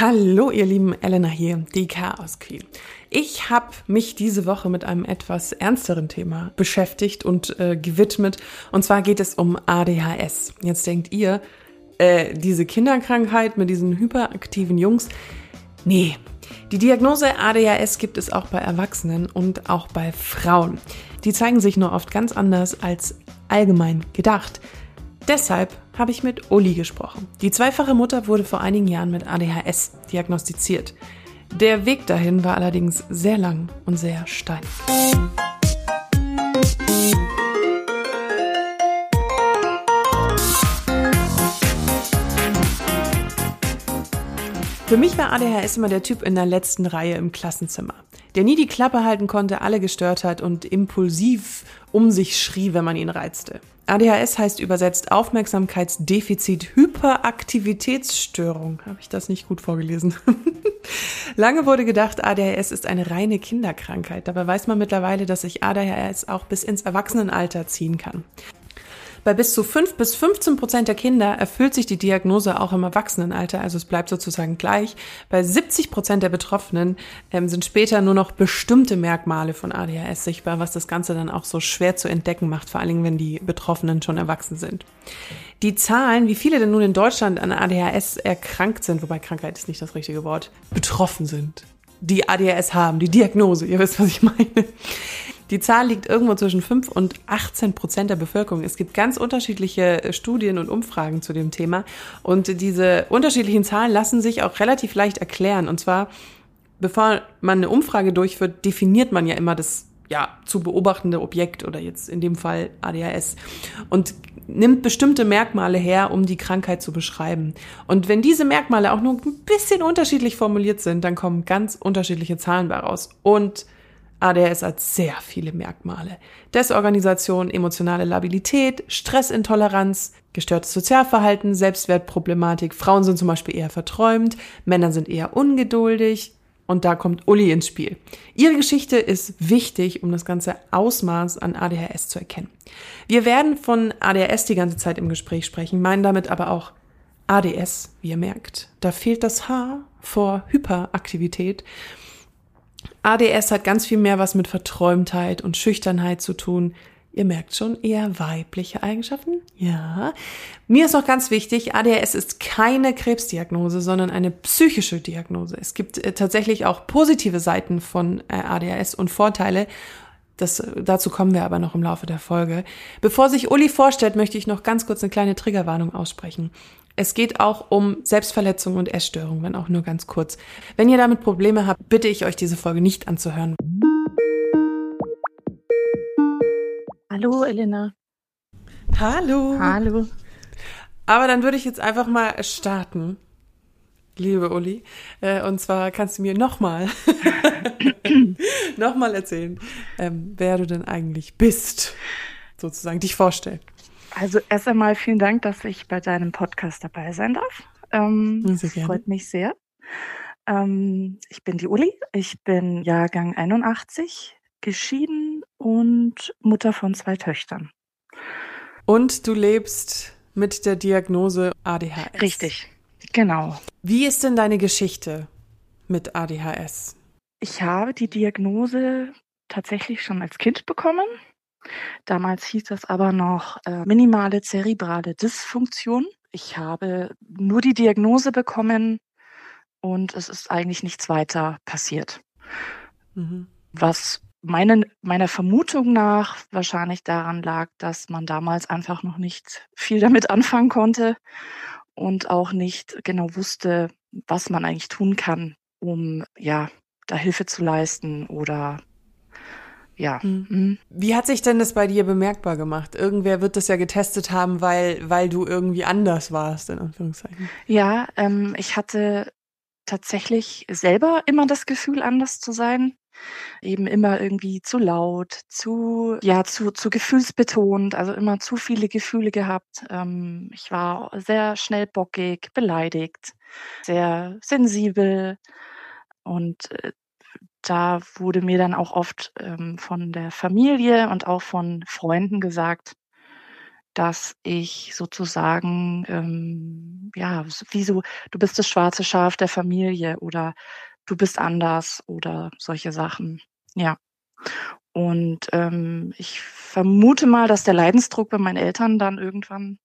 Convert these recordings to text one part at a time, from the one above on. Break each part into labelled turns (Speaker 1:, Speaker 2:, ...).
Speaker 1: Hallo ihr lieben Elena hier, die Chaos Queen. Ich habe mich diese Woche mit einem etwas ernsteren Thema beschäftigt und äh, gewidmet. Und zwar geht es um ADHS. Jetzt denkt ihr, äh, diese Kinderkrankheit mit diesen hyperaktiven Jungs. Nee, die Diagnose ADHS gibt es auch bei Erwachsenen und auch bei Frauen. Die zeigen sich nur oft ganz anders als allgemein gedacht. Deshalb habe ich mit Uli gesprochen. Die zweifache Mutter wurde vor einigen Jahren mit ADHS diagnostiziert. Der Weg dahin war allerdings sehr lang und sehr steil. Für mich war ADHS immer der Typ in der letzten Reihe im Klassenzimmer, der nie die Klappe halten konnte, alle gestört hat und impulsiv um sich schrie, wenn man ihn reizte. ADHS heißt übersetzt Aufmerksamkeitsdefizit Hyperaktivitätsstörung. Habe ich das nicht gut vorgelesen? Lange wurde gedacht, ADHS ist eine reine Kinderkrankheit. Dabei weiß man mittlerweile, dass sich ADHS auch bis ins Erwachsenenalter ziehen kann. Bei bis zu 5 bis 15 Prozent der Kinder erfüllt sich die Diagnose auch im Erwachsenenalter, also es bleibt sozusagen gleich. Bei 70 Prozent der Betroffenen ähm, sind später nur noch bestimmte Merkmale von ADHS sichtbar, was das Ganze dann auch so schwer zu entdecken macht, vor allen Dingen, wenn die Betroffenen schon erwachsen sind. Die Zahlen, wie viele denn nun in Deutschland an ADHS erkrankt sind, wobei Krankheit ist nicht das richtige Wort, betroffen sind, die ADHS haben, die Diagnose, ihr wisst, was ich meine. Die Zahl liegt irgendwo zwischen 5 und 18 Prozent der Bevölkerung. Es gibt ganz unterschiedliche äh, Studien und Umfragen zu dem Thema. Und diese unterschiedlichen Zahlen lassen sich auch relativ leicht erklären. Und zwar, bevor man eine Umfrage durchführt, definiert man ja immer das ja, zu beobachtende Objekt oder jetzt in dem Fall ADHS und nimmt bestimmte Merkmale her, um die Krankheit zu beschreiben. Und wenn diese Merkmale auch nur ein bisschen unterschiedlich formuliert sind, dann kommen ganz unterschiedliche Zahlen bei raus. Und ADHS hat sehr viele Merkmale. Desorganisation, emotionale Labilität, Stressintoleranz, gestörtes Sozialverhalten, Selbstwertproblematik. Frauen sind zum Beispiel eher verträumt, Männer sind eher ungeduldig. Und da kommt Uli ins Spiel. Ihre Geschichte ist wichtig, um das ganze Ausmaß an ADHS zu erkennen. Wir werden von ADHS die ganze Zeit im Gespräch sprechen, meinen damit aber auch ADS, wie ihr merkt. Da fehlt das H vor Hyperaktivität. ADS hat ganz viel mehr was mit Verträumtheit und Schüchternheit zu tun. Ihr merkt schon, eher weibliche Eigenschaften? Ja. Mir ist auch ganz wichtig, ADHS ist keine Krebsdiagnose, sondern eine psychische Diagnose. Es gibt äh, tatsächlich auch positive Seiten von äh, ADHS und Vorteile. Das, dazu kommen wir aber noch im Laufe der Folge. Bevor sich Uli vorstellt, möchte ich noch ganz kurz eine kleine Triggerwarnung aussprechen. Es geht auch um Selbstverletzung und Essstörung, wenn auch nur ganz kurz. Wenn ihr damit Probleme habt, bitte ich euch, diese Folge nicht anzuhören.
Speaker 2: Hallo, Elena.
Speaker 1: Hallo.
Speaker 2: Hallo.
Speaker 1: Aber dann würde ich jetzt einfach mal starten, liebe Uli. Äh, und zwar kannst du mir nochmal, nochmal erzählen, ähm, wer du denn eigentlich bist, sozusagen, dich vorstellen.
Speaker 2: Also erst einmal vielen Dank, dass ich bei deinem Podcast dabei sein darf. Ähm, das freut mich sehr. Ähm, ich bin die Uli, ich bin Jahrgang 81, geschieden und Mutter von zwei Töchtern.
Speaker 1: Und du lebst mit der Diagnose ADHS.
Speaker 2: Richtig, genau.
Speaker 1: Wie ist denn deine Geschichte mit ADHS?
Speaker 2: Ich habe die Diagnose tatsächlich schon als Kind bekommen. Damals hieß das aber noch äh, minimale zerebrale Dysfunktion. Ich habe nur die Diagnose bekommen und es ist eigentlich nichts weiter passiert. Mhm. Was meine, meiner Vermutung nach wahrscheinlich daran lag, dass man damals einfach noch nicht viel damit anfangen konnte und auch nicht genau wusste, was man eigentlich tun kann, um ja da Hilfe zu leisten oder ja.
Speaker 1: Hm. Mhm. Wie hat sich denn das bei dir bemerkbar gemacht? Irgendwer wird das ja getestet haben, weil, weil du irgendwie anders warst, in Anführungszeichen.
Speaker 2: Ja, ähm, ich hatte tatsächlich selber immer das Gefühl, anders zu sein. Eben immer irgendwie zu laut, zu, ja, zu, zu gefühlsbetont, also immer zu viele Gefühle gehabt. Ähm, ich war sehr schnell bockig, beleidigt, sehr sensibel und äh, da wurde mir dann auch oft ähm, von der Familie und auch von Freunden gesagt, dass ich sozusagen, ähm, ja, wie so, du bist das schwarze Schaf der Familie oder du bist anders oder solche Sachen. Ja. Und ähm, ich vermute mal, dass der Leidensdruck bei meinen Eltern dann irgendwann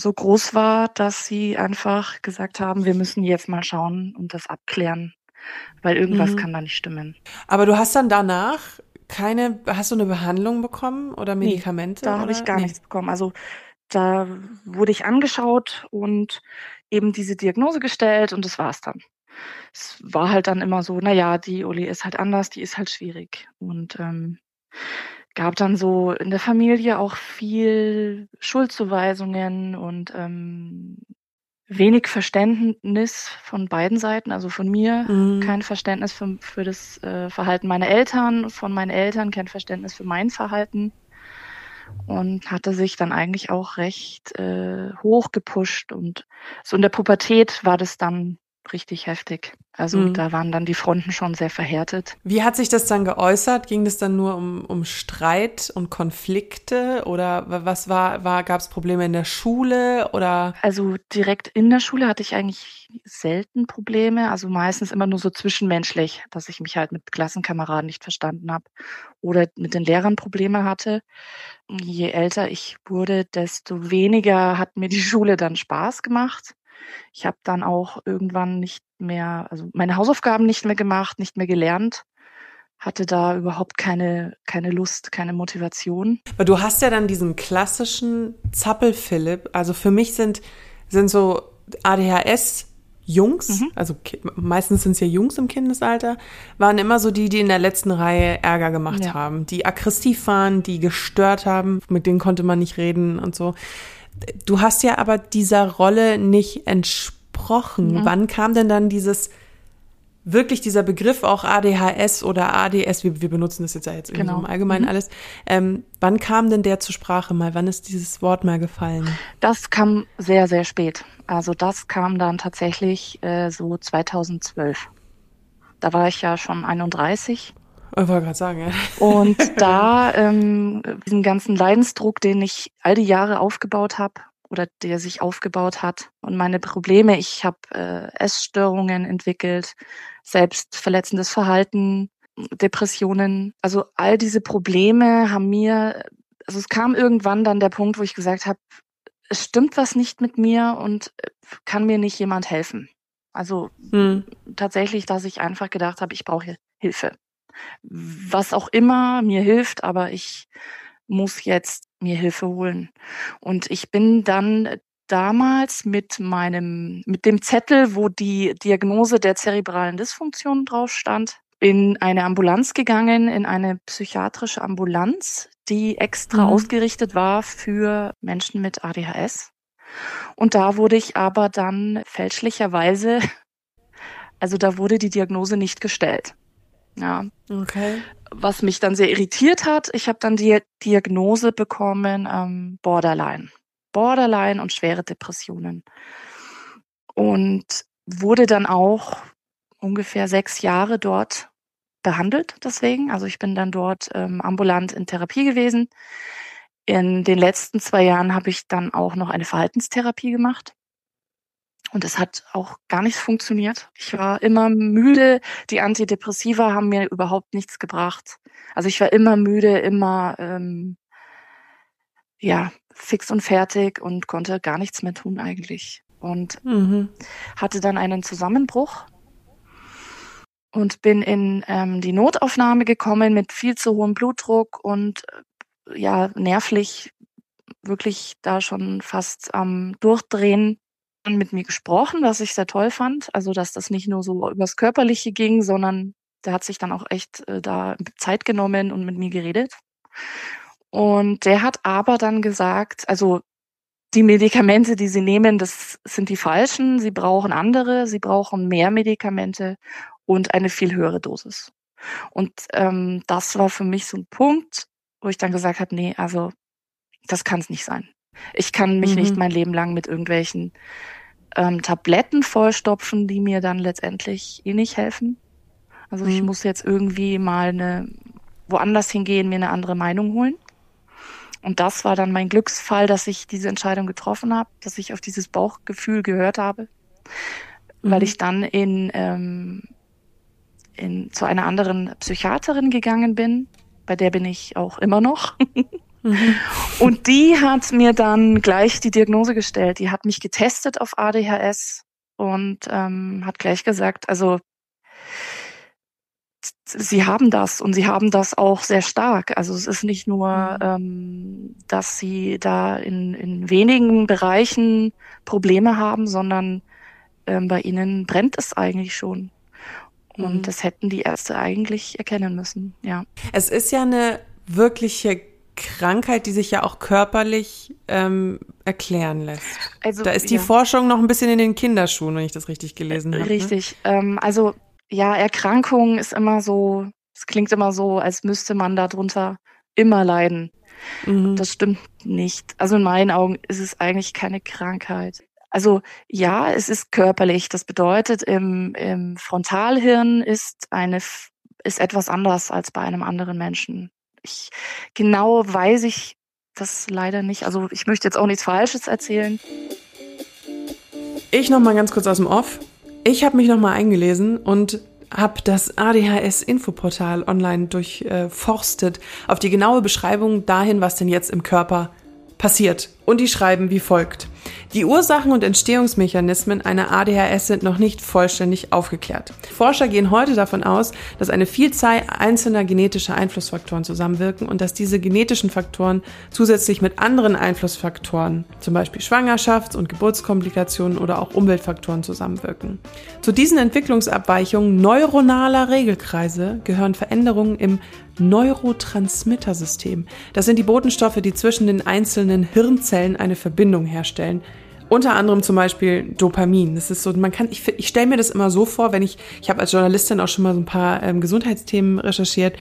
Speaker 2: so groß war, dass sie einfach gesagt haben, wir müssen jetzt mal schauen und das abklären, weil irgendwas mhm. kann da nicht stimmen.
Speaker 1: Aber du hast dann danach keine, hast du eine Behandlung bekommen oder Medikamente?
Speaker 2: Nee, da habe ich gar nee. nichts bekommen. Also da wurde ich angeschaut und eben diese Diagnose gestellt und das war's dann. Es war halt dann immer so, na ja, die Uli ist halt anders, die ist halt schwierig. Und ähm, gab dann so in der Familie auch viel Schuldzuweisungen und ähm, wenig Verständnis von beiden Seiten, also von mir mhm. kein Verständnis für, für das äh, Verhalten meiner Eltern, von meinen Eltern kein Verständnis für mein Verhalten und hatte sich dann eigentlich auch recht äh, hoch gepusht und so in der Pubertät war das dann richtig heftig. Also mhm. da waren dann die Fronten schon sehr verhärtet.
Speaker 1: Wie hat sich das dann geäußert? Ging es dann nur um, um Streit und Konflikte oder was war, war gab es Probleme in der Schule oder?
Speaker 2: Also direkt in der Schule hatte ich eigentlich selten Probleme, also meistens immer nur so zwischenmenschlich, dass ich mich halt mit Klassenkameraden nicht verstanden habe oder mit den Lehrern Probleme hatte. Je älter ich wurde, desto weniger hat mir die Schule dann Spaß gemacht. Ich habe dann auch irgendwann nicht mehr, also meine Hausaufgaben nicht mehr gemacht, nicht mehr gelernt hatte da überhaupt keine, keine Lust, keine Motivation.
Speaker 1: Aber du hast ja dann diesen klassischen Zappel-Philipp. Also für mich sind, sind so ADHS Jungs, mhm. also meistens sind es ja Jungs im Kindesalter, waren immer so die, die in der letzten Reihe Ärger gemacht ja. haben, die aggressiv waren, die gestört haben, mit denen konnte man nicht reden und so. Du hast ja aber dieser Rolle nicht entsprochen. Mhm. Wann kam denn dann dieses wirklich dieser Begriff auch ADHS oder ADS, wir, wir benutzen das jetzt ja jetzt genau. im Allgemeinen mhm. alles. Ähm, wann kam denn der zur Sprache mal? Wann ist dieses Wort mal gefallen?
Speaker 2: Das kam sehr, sehr spät. Also das kam dann tatsächlich äh, so 2012. Da war ich ja schon 31
Speaker 1: ich wollte gerade sagen, ja.
Speaker 2: Und da ähm, diesen ganzen Leidensdruck, den ich all die Jahre aufgebaut habe oder der sich aufgebaut hat und meine Probleme, ich habe äh, Essstörungen entwickelt, selbstverletzendes Verhalten, Depressionen. Also all diese Probleme haben mir, also es kam irgendwann dann der Punkt, wo ich gesagt habe, es stimmt was nicht mit mir und äh, kann mir nicht jemand helfen. Also hm. tatsächlich, dass ich einfach gedacht habe, ich brauche Hilfe was auch immer mir hilft, aber ich muss jetzt mir Hilfe holen. Und ich bin dann damals mit meinem, mit dem Zettel, wo die Diagnose der zerebralen Dysfunktion drauf stand, in eine Ambulanz gegangen, in eine psychiatrische Ambulanz, die extra mhm. ausgerichtet war für Menschen mit ADHS. Und da wurde ich aber dann fälschlicherweise, also da wurde die Diagnose nicht gestellt. Ja.
Speaker 1: Okay.
Speaker 2: Was mich dann sehr irritiert hat, ich habe dann die Diagnose bekommen, ähm, Borderline. Borderline und schwere Depressionen. Und wurde dann auch ungefähr sechs Jahre dort behandelt deswegen. Also ich bin dann dort ähm, ambulant in Therapie gewesen. In den letzten zwei Jahren habe ich dann auch noch eine Verhaltenstherapie gemacht. Und es hat auch gar nicht funktioniert. Ich war immer müde. Die Antidepressiva haben mir überhaupt nichts gebracht. Also ich war immer müde, immer ähm, ja fix und fertig und konnte gar nichts mehr tun eigentlich. Und mhm. hatte dann einen Zusammenbruch und bin in ähm, die Notaufnahme gekommen mit viel zu hohem Blutdruck und äh, ja nervlich wirklich da schon fast am Durchdrehen mit mir gesprochen, was ich sehr toll fand. Also, dass das nicht nur so übers Körperliche ging, sondern der hat sich dann auch echt äh, da Zeit genommen und mit mir geredet. Und der hat aber dann gesagt, also die Medikamente, die sie nehmen, das sind die falschen. Sie brauchen andere, sie brauchen mehr Medikamente und eine viel höhere Dosis. Und ähm, das war für mich so ein Punkt, wo ich dann gesagt habe, nee, also das kann es nicht sein. Ich kann mich mhm. nicht mein Leben lang mit irgendwelchen ähm, Tabletten vollstopfen, die mir dann letztendlich eh nicht helfen. Also mhm. ich muss jetzt irgendwie mal eine woanders hingehen, mir eine andere Meinung holen. Und das war dann mein Glücksfall, dass ich diese Entscheidung getroffen habe, dass ich auf dieses Bauchgefühl gehört habe, mhm. weil ich dann in, ähm, in, zu einer anderen Psychiaterin gegangen bin. Bei der bin ich auch immer noch. mhm. Und die hat mir dann gleich die Diagnose gestellt. Die hat mich getestet auf ADHS und ähm, hat gleich gesagt, also sie haben das und sie haben das auch sehr stark. Also es ist nicht nur, mhm. ähm, dass sie da in, in wenigen Bereichen Probleme haben, sondern ähm, bei ihnen brennt es eigentlich schon. Und mhm. das hätten die Ärzte eigentlich erkennen müssen, ja.
Speaker 1: Es ist ja eine wirkliche Krankheit, die sich ja auch körperlich ähm, erklären lässt. Also, da ist die ja. Forschung noch ein bisschen in den Kinderschuhen, wenn ich das richtig gelesen habe.
Speaker 2: Ne? Richtig. Ne? Ähm, also ja, Erkrankung ist immer so, es klingt immer so, als müsste man darunter immer leiden. Mhm. Das stimmt nicht. Also in meinen Augen ist es eigentlich keine Krankheit. Also ja, es ist körperlich. Das bedeutet, im, im Frontalhirn ist eine ist etwas anders als bei einem anderen Menschen. Ich genau weiß ich das leider nicht. Also ich möchte jetzt auch nichts Falsches erzählen.
Speaker 1: Ich noch mal ganz kurz aus dem Off. Ich habe mich nochmal eingelesen und habe das ADHS-Infoportal online durchforstet auf die genaue Beschreibung dahin, was denn jetzt im Körper passiert. Und die schreiben wie folgt. Die Ursachen und Entstehungsmechanismen einer ADHS sind noch nicht vollständig aufgeklärt. Forscher gehen heute davon aus, dass eine Vielzahl einzelner genetischer Einflussfaktoren zusammenwirken und dass diese genetischen Faktoren zusätzlich mit anderen Einflussfaktoren, zum Beispiel Schwangerschafts- und Geburtskomplikationen oder auch Umweltfaktoren zusammenwirken. Zu diesen Entwicklungsabweichungen neuronaler Regelkreise gehören Veränderungen im Neurotransmittersystem. Das sind die Botenstoffe, die zwischen den einzelnen Hirnzellen eine Verbindung herstellen. Unter anderem zum Beispiel Dopamin. Das ist so, man kann, ich, ich stelle mir das immer so vor, wenn ich, ich habe als Journalistin auch schon mal so ein paar ähm, Gesundheitsthemen recherchiert.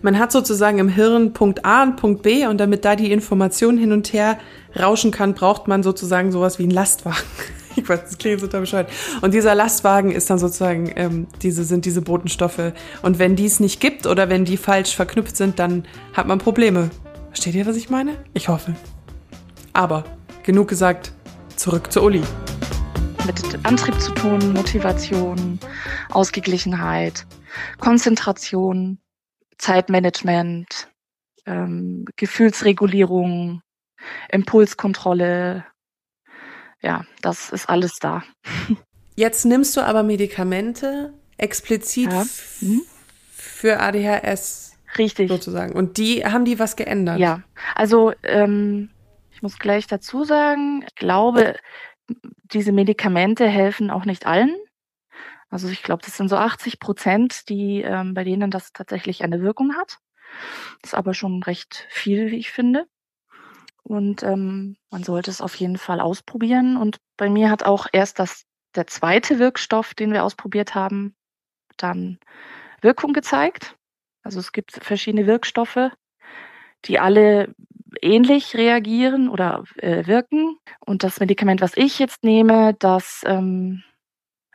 Speaker 1: Man hat sozusagen im Hirn Punkt A und Punkt B und damit da die Information hin und her rauschen kann, braucht man sozusagen sowas wie einen Lastwagen. Ich weiß, das klingt total bescheuert. Und dieser Lastwagen ist dann sozusagen, ähm, diese sind diese Botenstoffe. Und wenn die es nicht gibt oder wenn die falsch verknüpft sind, dann hat man Probleme. Versteht ihr, was ich meine? Ich hoffe. Aber genug gesagt, zurück zu Uli.
Speaker 2: Mit Antrieb zu tun, Motivation, Ausgeglichenheit, Konzentration, Zeitmanagement, ähm, Gefühlsregulierung, Impulskontrolle. Ja, das ist alles da.
Speaker 1: Jetzt nimmst du aber Medikamente explizit ja. mhm. für ADHS.
Speaker 2: Richtig.
Speaker 1: Sozusagen. Und die haben die was geändert?
Speaker 2: Ja. Also ähm, ich muss gleich dazu sagen, ich glaube, diese Medikamente helfen auch nicht allen. Also ich glaube, das sind so 80 Prozent, die ähm, bei denen das tatsächlich eine Wirkung hat. Das ist aber schon recht viel, wie ich finde. Und ähm, man sollte es auf jeden Fall ausprobieren. Und bei mir hat auch erst das der zweite Wirkstoff, den wir ausprobiert haben, dann Wirkung gezeigt. Also es gibt verschiedene Wirkstoffe, die alle ähnlich reagieren oder äh, wirken. Und das Medikament, was ich jetzt nehme, das ähm,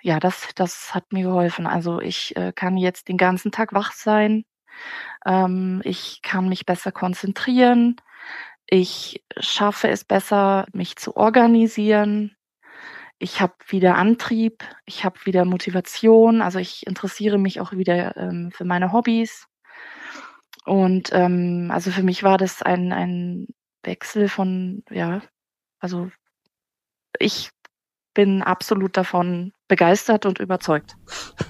Speaker 2: ja, das, das hat mir geholfen. Also ich äh, kann jetzt den ganzen Tag wach sein. Ähm, ich kann mich besser konzentrieren. Ich schaffe es besser, mich zu organisieren. Ich habe wieder Antrieb. Ich habe wieder Motivation. Also ich interessiere mich auch wieder ähm, für meine Hobbys. Und ähm, also für mich war das ein, ein Wechsel von, ja, also ich bin absolut davon begeistert und überzeugt.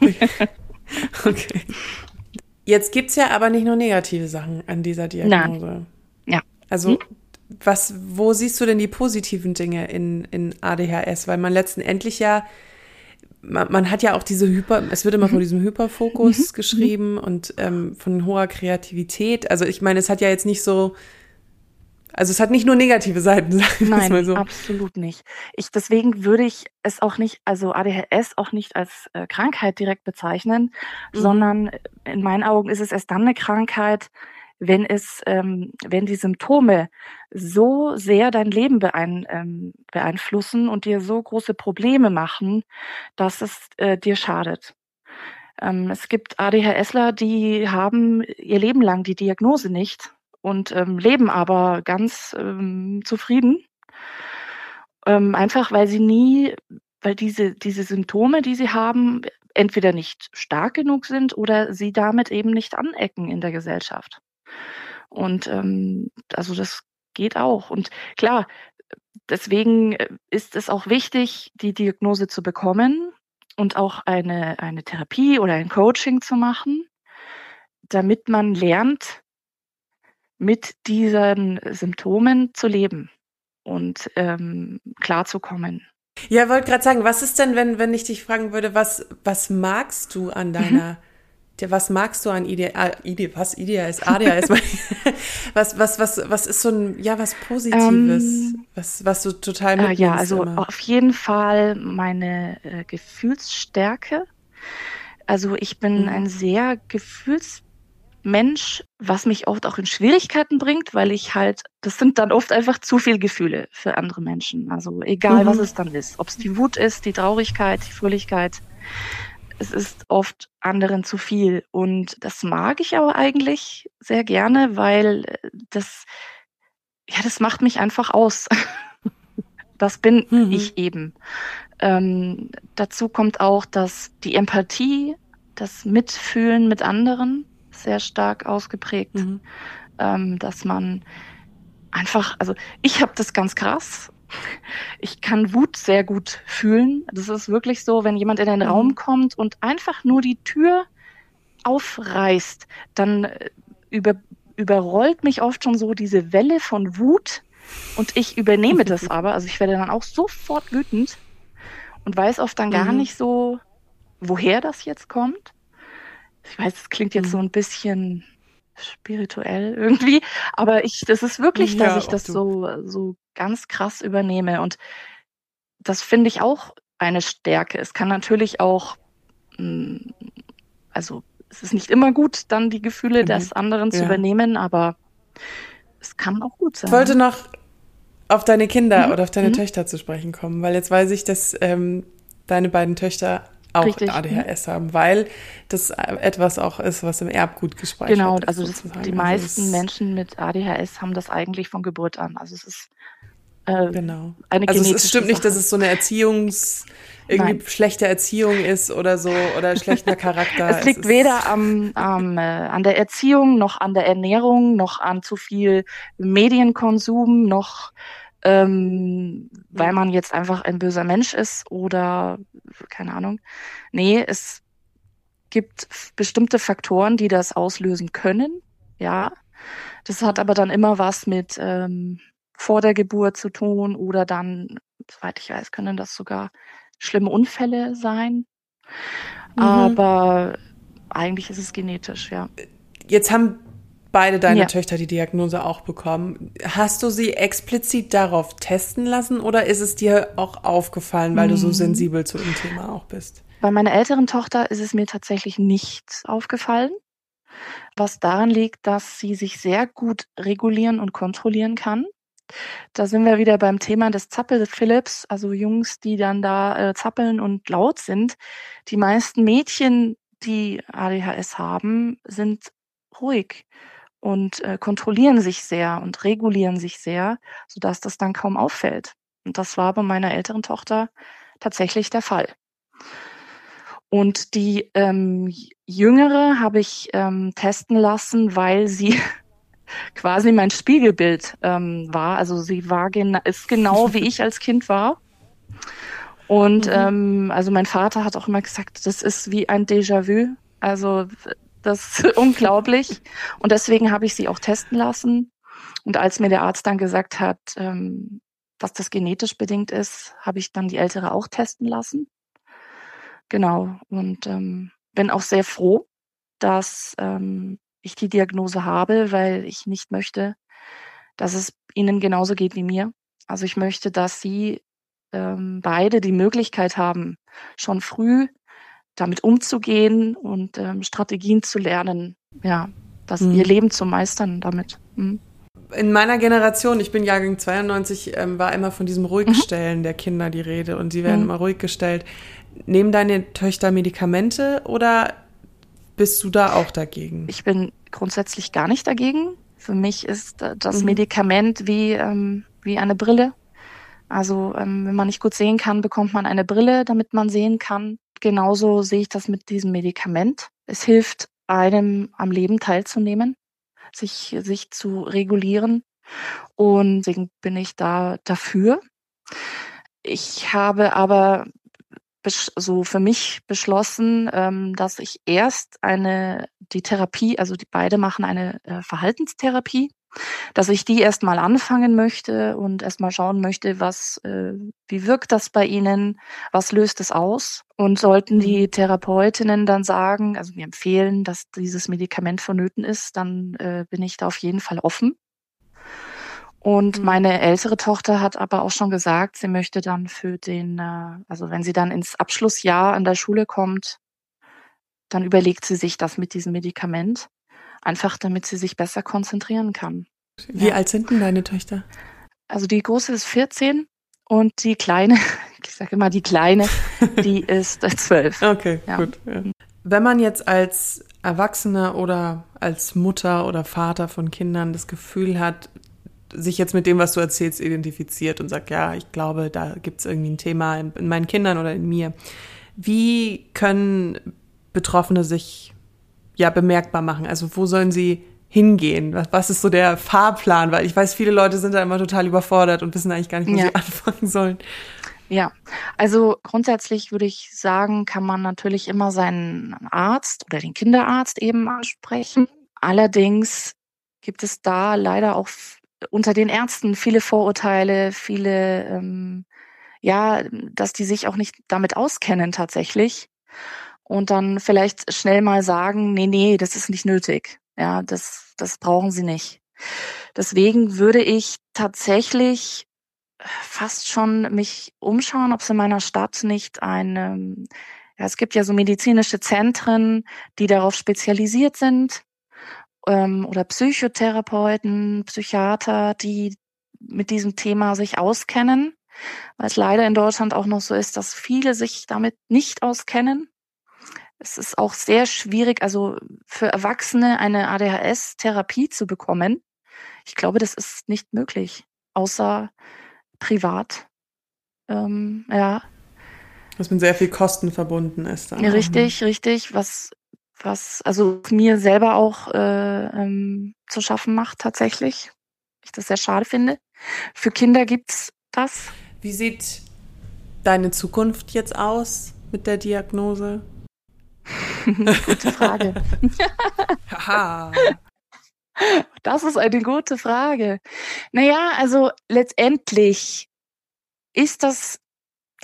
Speaker 1: okay. Jetzt gibt's ja aber nicht nur negative Sachen an dieser Diagnose.
Speaker 2: Nein.
Speaker 1: Also hm? was, wo siehst du denn die positiven Dinge in, in ADHS? Weil man letztendlich ja man, man hat ja auch diese Hyper, es wird immer mhm. von diesem Hyperfokus mhm. geschrieben und ähm, von hoher Kreativität. Also ich meine, es hat ja jetzt nicht so, also es hat nicht nur negative Seiten,
Speaker 2: sagen Nein, mal so. absolut nicht. Ich, deswegen würde ich es auch nicht, also ADHS auch nicht als äh, Krankheit direkt bezeichnen, mhm. sondern in meinen Augen ist es erst dann eine Krankheit, wenn es, ähm, wenn die Symptome so sehr dein Leben beein, ähm, beeinflussen und dir so große Probleme machen, dass es äh, dir schadet. Ähm, es gibt ADHSler, die haben ihr Leben lang die Diagnose nicht und ähm, leben aber ganz ähm, zufrieden. Ähm, einfach weil sie nie, weil diese, diese Symptome, die sie haben, entweder nicht stark genug sind oder sie damit eben nicht anecken in der Gesellschaft. Und ähm, also das geht auch. Und klar, deswegen äh, ist es auch wichtig, die Diagnose zu bekommen und auch eine, eine Therapie oder ein Coaching zu machen, damit man lernt, mit diesen Symptomen zu leben und ähm, klarzukommen.
Speaker 1: Ja, wollte gerade sagen, was ist denn, wenn, wenn ich dich fragen würde, was, was magst du an mhm. deiner, mhm. Was magst du an Idee, ah, Idee was Idee ist, ADHS, was, was, was, was ist so ein, ja, was Positives, ähm, was, was du total
Speaker 2: mitnimmst? Äh, ja, also immer? auf jeden Fall meine äh, Gefühlsstärke. Also ich bin mhm. ein sehr gefühls Mensch, was mich oft auch in Schwierigkeiten bringt, weil ich halt, das sind dann oft einfach zu viel Gefühle für andere Menschen. Also egal, mhm. was es dann ist. Ob es die Wut ist, die Traurigkeit, die Fröhlichkeit. Es ist oft anderen zu viel. Und das mag ich aber eigentlich sehr gerne, weil das, ja, das macht mich einfach aus. das bin mhm. ich eben. Ähm, dazu kommt auch, dass die Empathie, das Mitfühlen mit anderen, sehr stark ausgeprägt, mhm. ähm, dass man einfach, also ich habe das ganz krass. Ich kann Wut sehr gut fühlen. Das ist wirklich so, wenn jemand in den mhm. Raum kommt und einfach nur die Tür aufreißt, dann äh, über, überrollt mich oft schon so diese Welle von Wut und ich übernehme das aber. Also ich werde dann auch sofort wütend und weiß oft dann gar mhm. nicht so, woher das jetzt kommt ich weiß, es klingt jetzt so mhm. ein bisschen spirituell irgendwie, aber ich, das ist wirklich, ja, dass ich das so, so ganz krass übernehme und das finde ich auch eine Stärke. Es kann natürlich auch, hm, also es ist nicht immer gut, dann die Gefühle mhm. des anderen zu ja. übernehmen, aber es kann auch gut sein.
Speaker 1: Ich wollte noch auf deine Kinder mhm. oder auf deine mhm. Töchter zu sprechen kommen, weil jetzt weiß ich, dass ähm, deine beiden Töchter auch Richtig. ADHS haben, weil das etwas auch ist, was im Erbgut gespeichert
Speaker 2: genau,
Speaker 1: ist.
Speaker 2: Genau, also das, die also meisten Menschen mit ADHS haben das eigentlich von Geburt an. Also es ist
Speaker 1: äh, genau. eine Also es stimmt Sache. nicht, dass es so eine Erziehungs irgendwie Nein. schlechte Erziehung ist oder so oder schlechter Charakter.
Speaker 2: es liegt es weder am, am äh, an der Erziehung noch an der Ernährung noch an zu viel Medienkonsum noch ähm, weil man jetzt einfach ein böser Mensch ist oder keine Ahnung. Nee, es gibt bestimmte Faktoren, die das auslösen können. Ja, das hat aber dann immer was mit ähm, vor der Geburt zu tun oder dann, soweit ich weiß, können das sogar schlimme Unfälle sein. Mhm. Aber eigentlich ist es genetisch, ja.
Speaker 1: Jetzt haben beide deine ja. Töchter die Diagnose auch bekommen. Hast du sie explizit darauf testen lassen oder ist es dir auch aufgefallen, weil mhm. du so mhm. sensibel zu dem Thema auch bist?
Speaker 2: Bei meiner älteren Tochter ist es mir tatsächlich nicht aufgefallen, was daran liegt, dass sie sich sehr gut regulieren und kontrollieren kann. Da sind wir wieder beim Thema des Zappel-Philips, also Jungs, die dann da äh, zappeln und laut sind. Die meisten Mädchen, die ADHS haben, sind ruhig und äh, kontrollieren sich sehr und regulieren sich sehr, sodass das dann kaum auffällt. Und das war bei meiner älteren Tochter tatsächlich der Fall. Und die ähm, jüngere habe ich ähm, testen lassen, weil sie quasi mein Spiegelbild ähm, war. Also sie war gen ist genau wie ich als Kind war. Und mhm. ähm, also mein Vater hat auch immer gesagt, das ist wie ein Déjà-vu. Also das ist unglaublich. Und deswegen habe ich sie auch testen lassen. Und als mir der Arzt dann gesagt hat, ähm, dass das genetisch bedingt ist, habe ich dann die Ältere auch testen lassen. Genau. Und ähm, bin auch sehr froh, dass ähm, ich die Diagnose habe, weil ich nicht möchte, dass es ihnen genauso geht wie mir. Also ich möchte, dass sie ähm, beide die Möglichkeit haben, schon früh damit umzugehen und ähm, Strategien zu lernen, ja, das mhm. ihr Leben zu meistern damit. Mhm.
Speaker 1: In meiner Generation, ich bin Jahrgang 92, ähm, war immer von diesem Ruhigstellen mhm. der Kinder die Rede und sie werden mhm. immer ruhig gestellt. Nehmen deine Töchter Medikamente oder bist du da auch dagegen?
Speaker 2: Ich bin grundsätzlich gar nicht dagegen. Für mich ist äh, das mhm. Medikament wie, ähm, wie eine Brille. Also ähm, wenn man nicht gut sehen kann, bekommt man eine Brille, damit man sehen kann. Genauso sehe ich das mit diesem Medikament. Es hilft einem am Leben teilzunehmen, sich, sich zu regulieren. Und deswegen bin ich da dafür. Ich habe aber so für mich beschlossen, ähm, dass ich erst eine die Therapie, also die beide machen eine äh, Verhaltenstherapie, dass ich die erstmal anfangen möchte und erstmal schauen möchte, was äh, wie wirkt das bei ihnen, was löst es aus und sollten die mhm. Therapeutinnen dann sagen, also wir empfehlen, dass dieses Medikament vonnöten ist, dann äh, bin ich da auf jeden Fall offen. Und mhm. meine ältere Tochter hat aber auch schon gesagt, sie möchte dann für den, äh, also wenn sie dann ins Abschlussjahr an der Schule kommt, dann überlegt sie sich das mit diesem Medikament, einfach damit sie sich besser konzentrieren kann.
Speaker 1: Wie ja. alt sind denn deine Töchter?
Speaker 2: Also die große ist 14 und die kleine, ich sage immer die kleine, die ist zwölf.
Speaker 1: Okay, ja. gut. Ja. Wenn man jetzt als Erwachsener oder als Mutter oder Vater von Kindern das Gefühl hat, sich jetzt mit dem, was du erzählst, identifiziert und sagt, ja, ich glaube, da gibt es irgendwie ein Thema in, meinen Kindern oder in mir. Wie können Betroffene sich ja bemerkbar machen? Also wo sollen sie hingehen? Was, was ist so der Fahrplan? Weil ich weiß, viele Leute sind da immer total überfordert und wissen eigentlich gar nicht, wo ja. sie anfangen sollen.
Speaker 2: Ja, also grundsätzlich würde ich sagen, kann man natürlich immer seinen Arzt oder den Kinderarzt eben ansprechen. Allerdings gibt es da leider auch unter den Ärzten viele Vorurteile, viele, ähm, ja, dass die sich auch nicht damit auskennen tatsächlich und dann vielleicht schnell mal sagen, nee, nee, das ist nicht nötig. Ja, das, das brauchen sie nicht. Deswegen würde ich tatsächlich fast schon mich umschauen, ob es in meiner Stadt nicht eine, ja, es gibt ja so medizinische Zentren, die darauf spezialisiert sind, ähm, oder Psychotherapeuten, Psychiater, die mit diesem Thema sich auskennen, weil es leider in Deutschland auch noch so ist, dass viele sich damit nicht auskennen. Es ist auch sehr schwierig, also für Erwachsene eine ADHS-Therapie zu bekommen. Ich glaube, das ist nicht möglich, außer privat. Ähm, ja.
Speaker 1: Was mit sehr viel Kosten verbunden ist.
Speaker 2: Dann. Richtig, richtig. Was was also mir selber auch äh, ähm, zu schaffen macht tatsächlich. Ich das sehr schade finde. Für Kinder gibt's das.
Speaker 1: Wie sieht deine Zukunft jetzt aus mit der Diagnose?
Speaker 2: gute Frage. Das ist eine gute Frage. Naja, also letztendlich ist das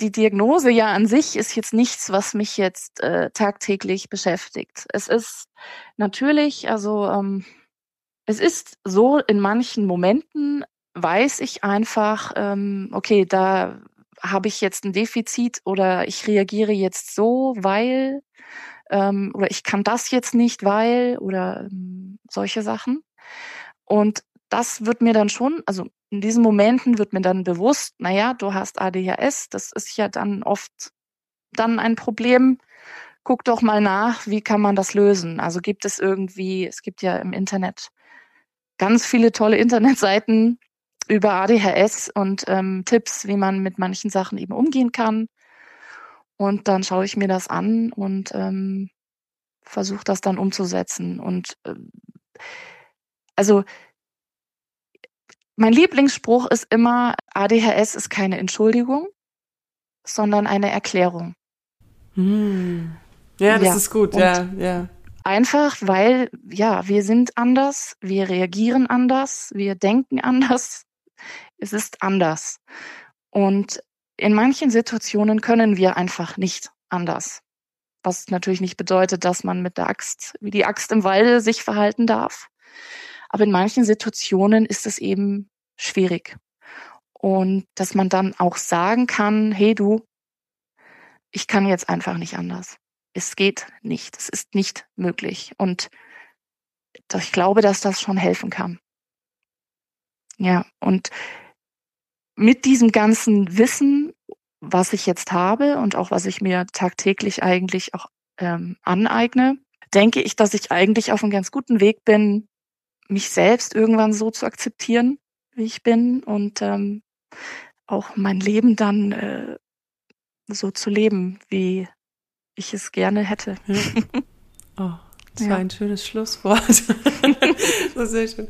Speaker 2: die Diagnose ja an sich ist jetzt nichts, was mich jetzt äh, tagtäglich beschäftigt. Es ist natürlich, also ähm, es ist so, in manchen Momenten weiß ich einfach, ähm, okay, da habe ich jetzt ein Defizit oder ich reagiere jetzt so, weil ähm, oder ich kann das jetzt nicht, weil oder ähm, solche Sachen. Und das wird mir dann schon, also in diesen Momenten wird mir dann bewusst, naja, du hast ADHS, das ist ja dann oft dann ein Problem. Guck doch mal nach, wie kann man das lösen? Also gibt es irgendwie, es gibt ja im Internet ganz viele tolle Internetseiten über ADHS und ähm, Tipps, wie man mit manchen Sachen eben umgehen kann. Und dann schaue ich mir das an und ähm, versuche das dann umzusetzen. Und äh, also mein Lieblingsspruch ist immer, ADHS ist keine Entschuldigung, sondern eine Erklärung.
Speaker 1: Hm. Ja, das ja. ist gut, Und ja, ja.
Speaker 2: Einfach, weil, ja, wir sind anders, wir reagieren anders, wir denken anders. Es ist anders. Und in manchen Situationen können wir einfach nicht anders. Was natürlich nicht bedeutet, dass man mit der Axt, wie die Axt im Walde sich verhalten darf. Aber in manchen Situationen ist es eben schwierig. Und dass man dann auch sagen kann, hey du, ich kann jetzt einfach nicht anders. Es geht nicht. Es ist nicht möglich. Und ich glaube, dass das schon helfen kann. Ja, und mit diesem ganzen Wissen, was ich jetzt habe und auch was ich mir tagtäglich eigentlich auch ähm, aneigne, denke ich, dass ich eigentlich auf einem ganz guten Weg bin, mich selbst irgendwann so zu akzeptieren, wie ich bin und ähm, auch mein Leben dann äh, so zu leben, wie ich es gerne hätte. Ja.
Speaker 1: Oh, das ja. war ein schönes Schlusswort. so sehr schön.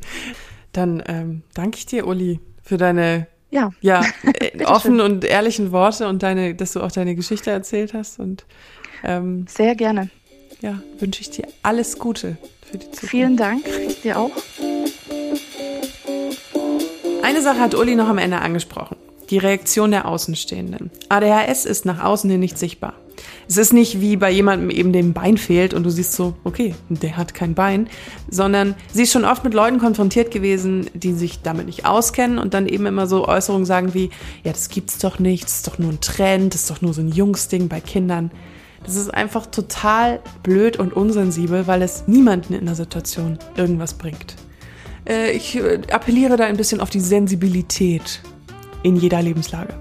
Speaker 1: Dann ähm, danke ich dir, Uli, für deine ja, ja äh, offenen und ehrlichen Worte und deine, dass du auch deine Geschichte erzählt hast. Und
Speaker 2: ähm, sehr gerne.
Speaker 1: Ja, wünsche ich dir alles Gute für die Zukunft.
Speaker 2: Vielen Dank, dir auch.
Speaker 1: Eine Sache hat Uli noch am Ende angesprochen. Die Reaktion der Außenstehenden. ADHS ist nach außen hin nicht sichtbar. Es ist nicht wie bei jemandem eben dem Bein fehlt und du siehst so, okay, der hat kein Bein, sondern sie ist schon oft mit Leuten konfrontiert gewesen, die sich damit nicht auskennen und dann eben immer so Äußerungen sagen wie, ja, das gibt's doch nicht, das ist doch nur ein Trend, das ist doch nur so ein Jungsding bei Kindern. Das ist einfach total blöd und unsensibel, weil es niemanden in der Situation irgendwas bringt. Äh, ich äh, appelliere da ein bisschen auf die Sensibilität in jeder Lebenslage.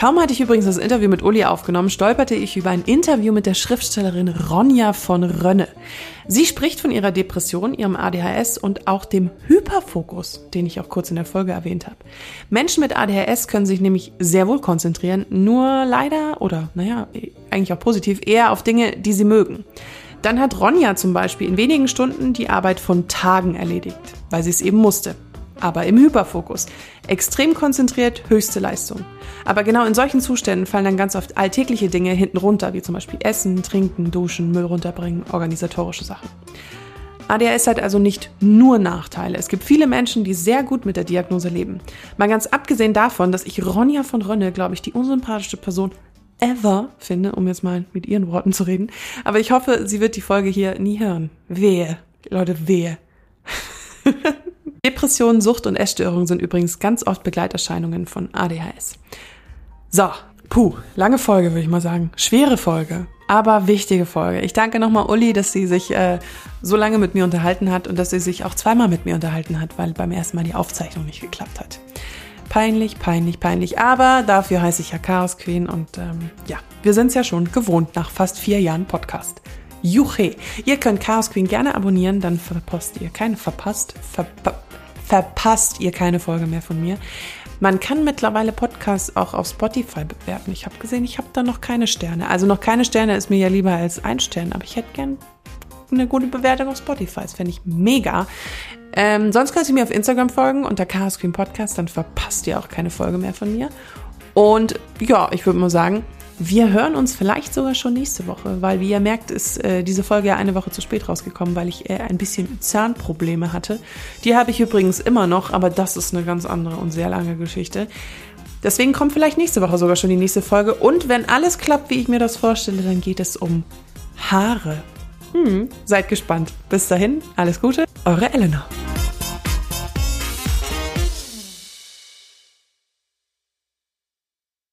Speaker 1: Kaum hatte ich übrigens das Interview mit Uli aufgenommen, stolperte ich über ein Interview mit der Schriftstellerin Ronja von Rönne. Sie spricht von ihrer Depression, ihrem ADHS und auch dem Hyperfokus, den ich auch kurz in der Folge erwähnt habe. Menschen mit ADHS können sich nämlich sehr wohl konzentrieren, nur leider oder naja, eigentlich auch positiv eher auf Dinge, die sie mögen. Dann hat Ronja zum Beispiel in wenigen Stunden die Arbeit von Tagen erledigt, weil sie es eben musste aber im Hyperfokus. Extrem konzentriert, höchste Leistung. Aber genau in solchen Zuständen fallen dann ganz oft alltägliche Dinge hinten runter, wie zum Beispiel Essen, Trinken, Duschen, Müll runterbringen, organisatorische Sachen. ADHS hat also nicht nur Nachteile. Es gibt viele Menschen, die sehr gut mit der Diagnose leben. Mal ganz abgesehen davon, dass ich Ronja von Rönne, glaube ich, die unsympathischste Person ever finde, um jetzt mal mit ihren Worten zu reden. Aber ich hoffe, sie wird die Folge hier nie hören. Wehe. Leute, wehe. Depressionen, Sucht und Essstörungen sind übrigens ganz oft Begleiterscheinungen von ADHS. So, puh, lange Folge würde ich mal sagen. Schwere Folge, aber wichtige Folge. Ich danke nochmal Uli, dass sie sich äh, so lange mit mir unterhalten hat und dass sie sich auch zweimal mit mir unterhalten hat, weil beim ersten Mal die Aufzeichnung nicht geklappt hat. Peinlich, peinlich, peinlich. Aber dafür heiße ich ja Chaos Queen und ähm, ja, wir sind es ja schon gewohnt nach fast vier Jahren Podcast. Juche! Ihr könnt Chaos Queen gerne abonnieren, dann verpasst ihr keine verpasst, verpa verpasst ihr keine Folge mehr von mir. Man kann mittlerweile Podcasts auch auf Spotify bewerten. Ich habe gesehen, ich habe da noch keine Sterne. Also noch keine Sterne ist mir ja lieber als ein Stern, aber ich hätte gern eine gute Bewertung auf Spotify. Das fände ich mega. Ähm, sonst könnt ihr mir auf Instagram folgen unter Chaos Queen Podcast, dann verpasst ihr auch keine Folge mehr von mir. Und ja, ich würde mal sagen, wir hören uns vielleicht sogar schon nächste Woche, weil wie ihr merkt, ist äh, diese Folge ja eine Woche zu spät rausgekommen, weil ich äh, ein bisschen Zahnprobleme hatte. Die habe ich übrigens immer noch, aber das ist eine ganz andere und sehr lange Geschichte. Deswegen kommt vielleicht nächste Woche sogar schon die nächste Folge. Und wenn alles klappt, wie ich mir das vorstelle, dann geht es um Haare. Hm, seid gespannt. Bis dahin, alles Gute, eure Elena.